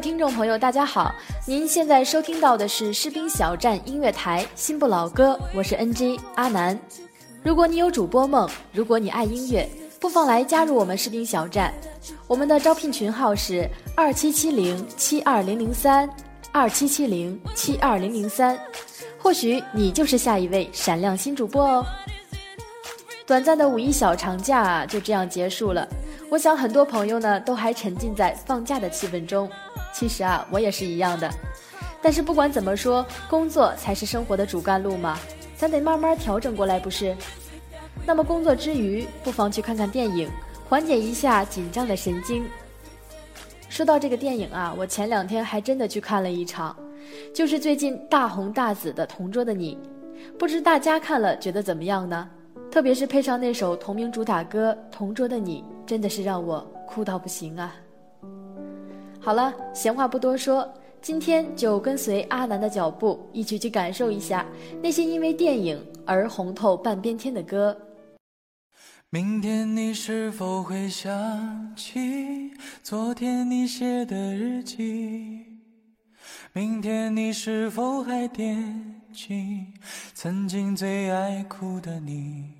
听众朋友，大家好！您现在收听到的是士兵小站音乐台新不老歌，我是 NG 阿南。如果你有主播梦，如果你爱音乐，不妨来加入我们士兵小站。我们的招聘群号是二七七零七二零零三二七七零七二零零三，或许你就是下一位闪亮新主播哦。短暂的五一小长假，就这样结束了。我想很多朋友呢都还沉浸在放假的气氛中，其实啊我也是一样的。但是不管怎么说，工作才是生活的主干路嘛，咱得慢慢调整过来，不是？那么工作之余，不妨去看看电影，缓解一下紧张的神经。说到这个电影啊，我前两天还真的去看了一场，就是最近大红大紫的《同桌的你》，不知大家看了觉得怎么样呢？特别是配上那首同名主打歌《同桌的你》，真的是让我哭到不行啊！好了，闲话不多说，今天就跟随阿南的脚步，一起去感受一下那些因为电影而红透半边天的歌。明天你是否会想起昨天你写的日记？明天你是否还惦记曾经最爱哭的你？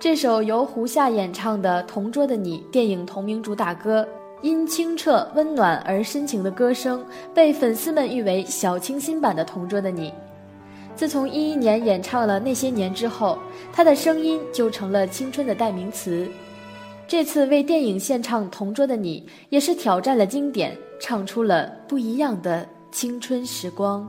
这首由胡夏演唱的《同桌的你》电影同名主打歌，因清澈温暖而深情的歌声，被粉丝们誉为小清新版的《同桌的你》。自从一一年演唱了《那些年》之后，他的声音就成了青春的代名词。这次为电影献唱《同桌的你》，也是挑战了经典，唱出了不一样的青春时光。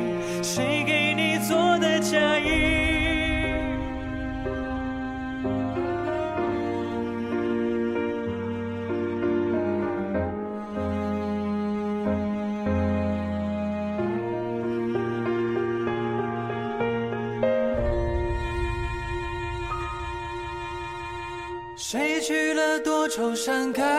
闪开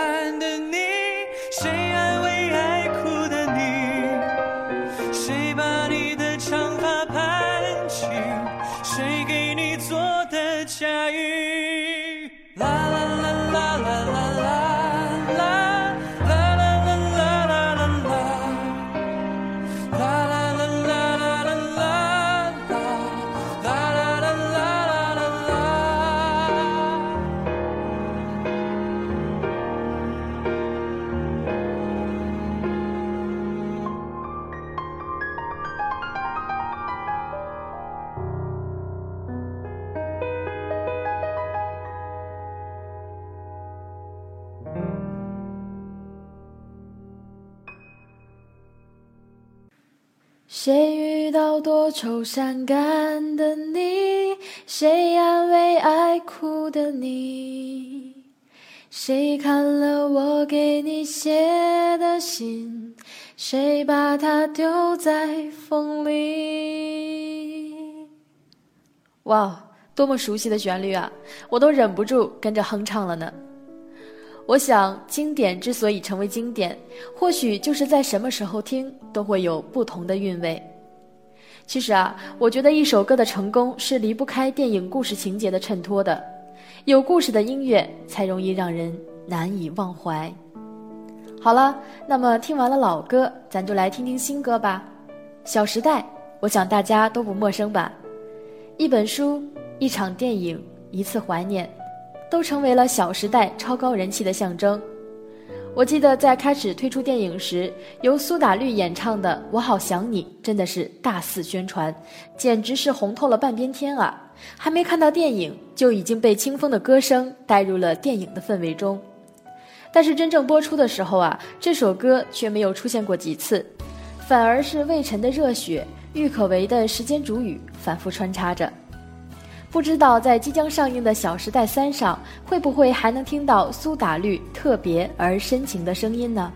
多愁善感的你？谁安慰爱哭的你？谁看了我给你写的信？谁把它丢在风里？哇，多么熟悉的旋律啊！我都忍不住跟着哼唱了呢。我想，经典之所以成为经典，或许就是在什么时候听都会有不同的韵味。其实啊，我觉得一首歌的成功是离不开电影故事情节的衬托的，有故事的音乐才容易让人难以忘怀。好了，那么听完了老歌，咱就来听听新歌吧。《小时代》，我想大家都不陌生吧？一本书、一场电影、一次怀念。都成为了《小时代》超高人气的象征。我记得在开始推出电影时，由苏打绿演唱的《我好想你》真的是大肆宣传，简直是红透了半边天啊！还没看到电影，就已经被清风的歌声带入了电影的氛围中。但是真正播出的时候啊，这首歌却没有出现过几次，反而是魏晨的《热血》、郁可唯的《时间煮雨》反复穿插着。不知道在即将上映的《小时代三》上，会不会还能听到苏打绿特别而深情的声音呢？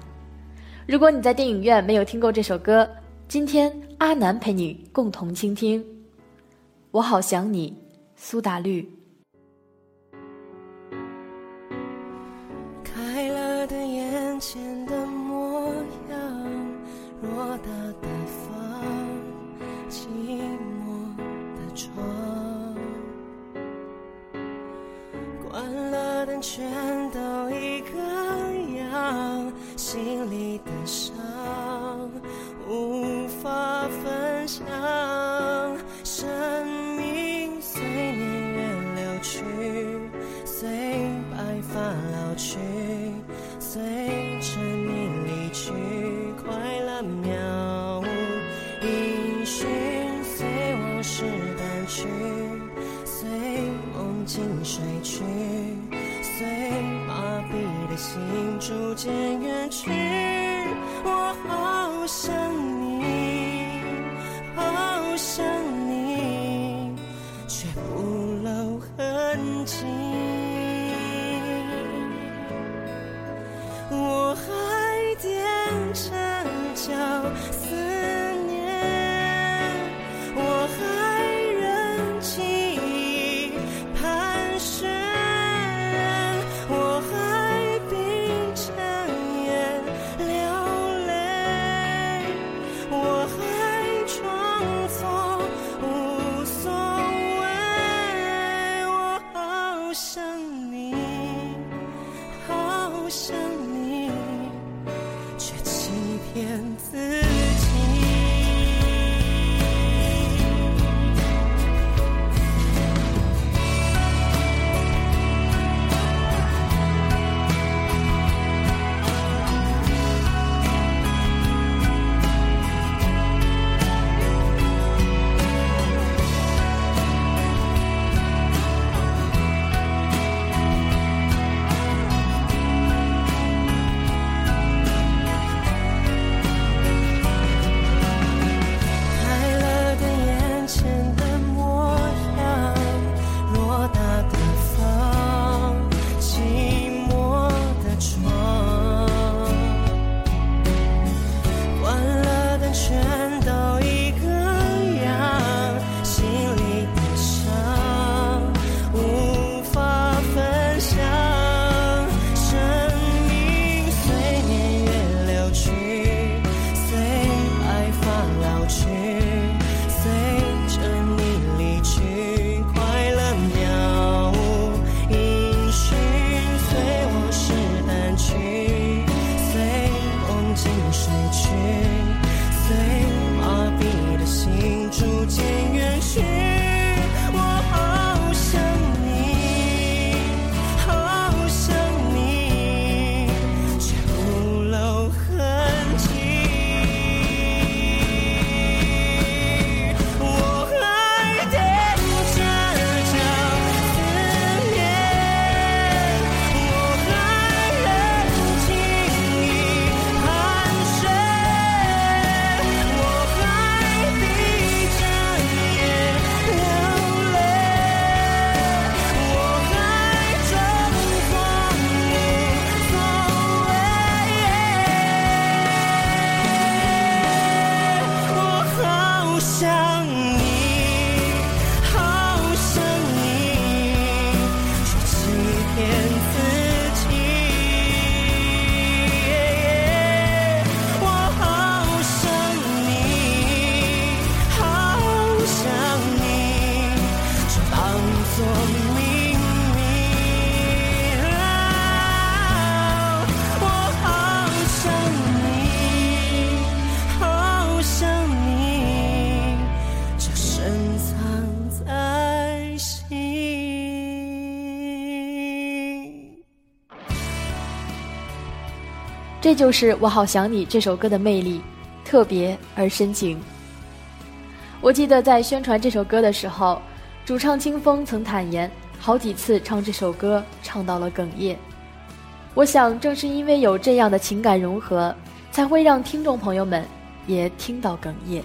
如果你在电影院没有听过这首歌，今天阿南陪你共同倾听。我好想你，苏打绿。随梦境睡去，随麻痹的心逐渐远去。我好想你，好想你，却不露痕迹。我还踮着脚就是《我好想你》这首歌的魅力，特别而深情。我记得在宣传这首歌的时候，主唱清风曾坦言，好几次唱这首歌唱到了哽咽。我想，正是因为有这样的情感融合，才会让听众朋友们也听到哽咽。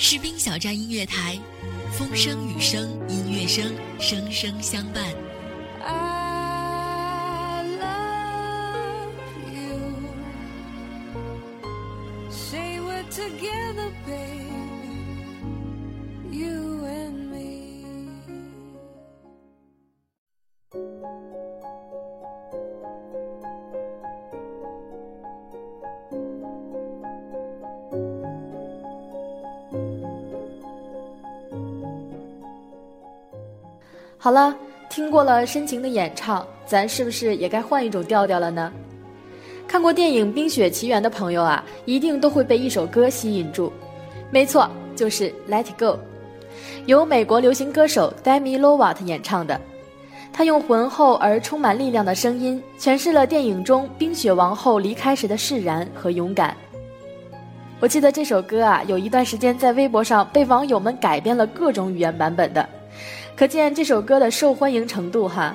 士兵小站音乐台，风声雨声音乐声，声声相伴。好了，听过了深情的演唱，咱是不是也该换一种调调了呢？看过电影《冰雪奇缘》的朋友啊，一定都会被一首歌吸引住，没错，就是《Let It Go》，由美国流行歌手 Demi Lovato 演唱的。他用浑厚而充满力量的声音，诠释了电影中冰雪王后离开时的释然和勇敢。我记得这首歌啊，有一段时间在微博上被网友们改编了各种语言版本的。可见这首歌的受欢迎程度哈。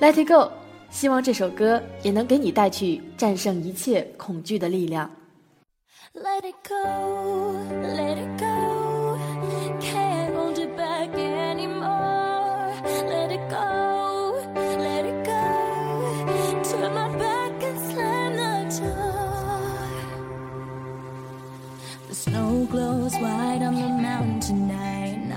Let it go，希望这首歌也能给你带去战胜一切恐惧的力量。Let it go, let it go. Can't hold it back anymore. Let it go, let it go. Turn my back and slam the door. The snow glows white on the mountain tonight.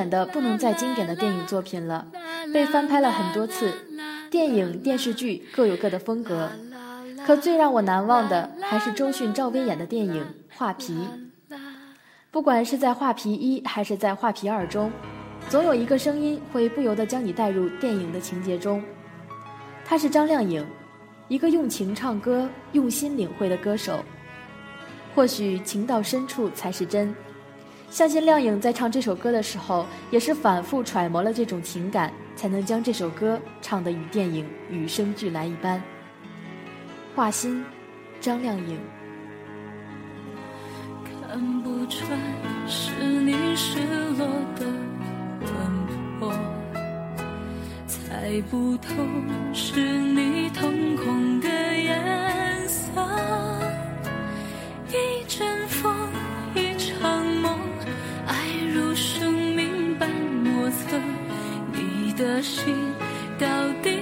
典的不能再经典的电影作品了，被翻拍了很多次。电影、电视剧各有各的风格，可最让我难忘的还是周迅、赵薇演的电影《画皮》。不管是在《画皮一》还是在《画皮二》中，总有一个声音会不由得将你带入电影的情节中。他是张靓颖，一个用情唱歌、用心领会的歌手。或许情到深处才是真。相信靓颖在唱这首歌的时候，也是反复揣摩了这种情感，才能将这首歌唱得与电影与生俱来一般。画心，张靓颖。看不穿是你失落的魂魄，猜不透是你瞳孔心到底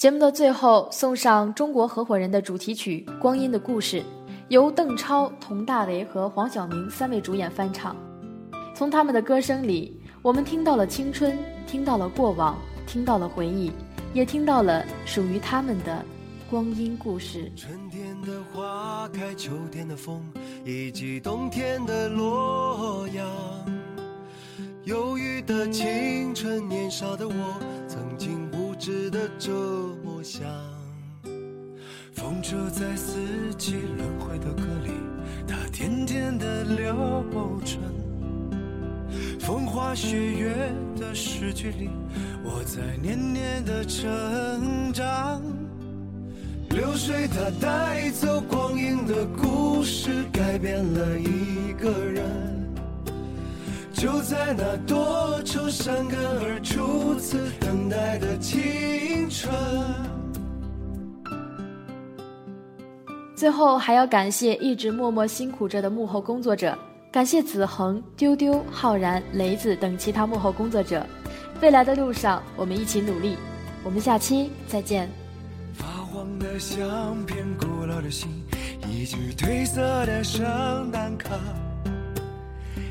节目的最后，送上《中国合伙人》的主题曲《光阴的故事》，由邓超、佟大为和黄晓明三位主演翻唱。从他们的歌声里，我们听到了青春，听到了过往，听到了回忆，也听到了属于他们的光阴故事。春天的花开，秋天的风，以及冬天的洛阳。忧郁的青春，年少的我，曾经无知的这么想。风车在四季轮回的歌里，它甜甜的流转。风花雪月的诗句里，我在年年的成长。流水它带走光阴的故事，改变了一个人。就在那多愁善感而初次等待的青春。最后还要感谢一直默默辛苦着的幕后工作者，感谢子恒、丢丢、浩然、雷子等其他幕后工作者。未来的路上，我们一起努力。我们下期再见。发黄的相片，古老的信，一句褪色的圣诞卡。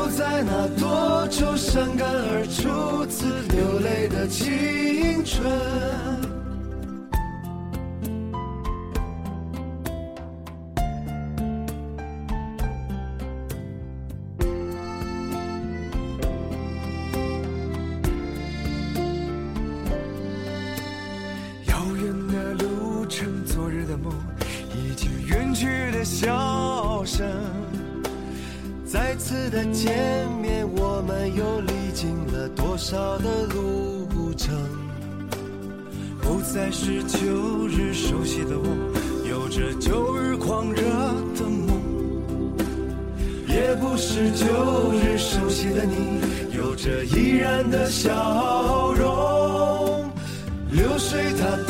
就在那多愁善感而初次流泪的青春。少的路程？不再是旧日熟悉的我，有着旧日狂热的梦；也不是旧日熟悉的你，有着依然的笑容。流水它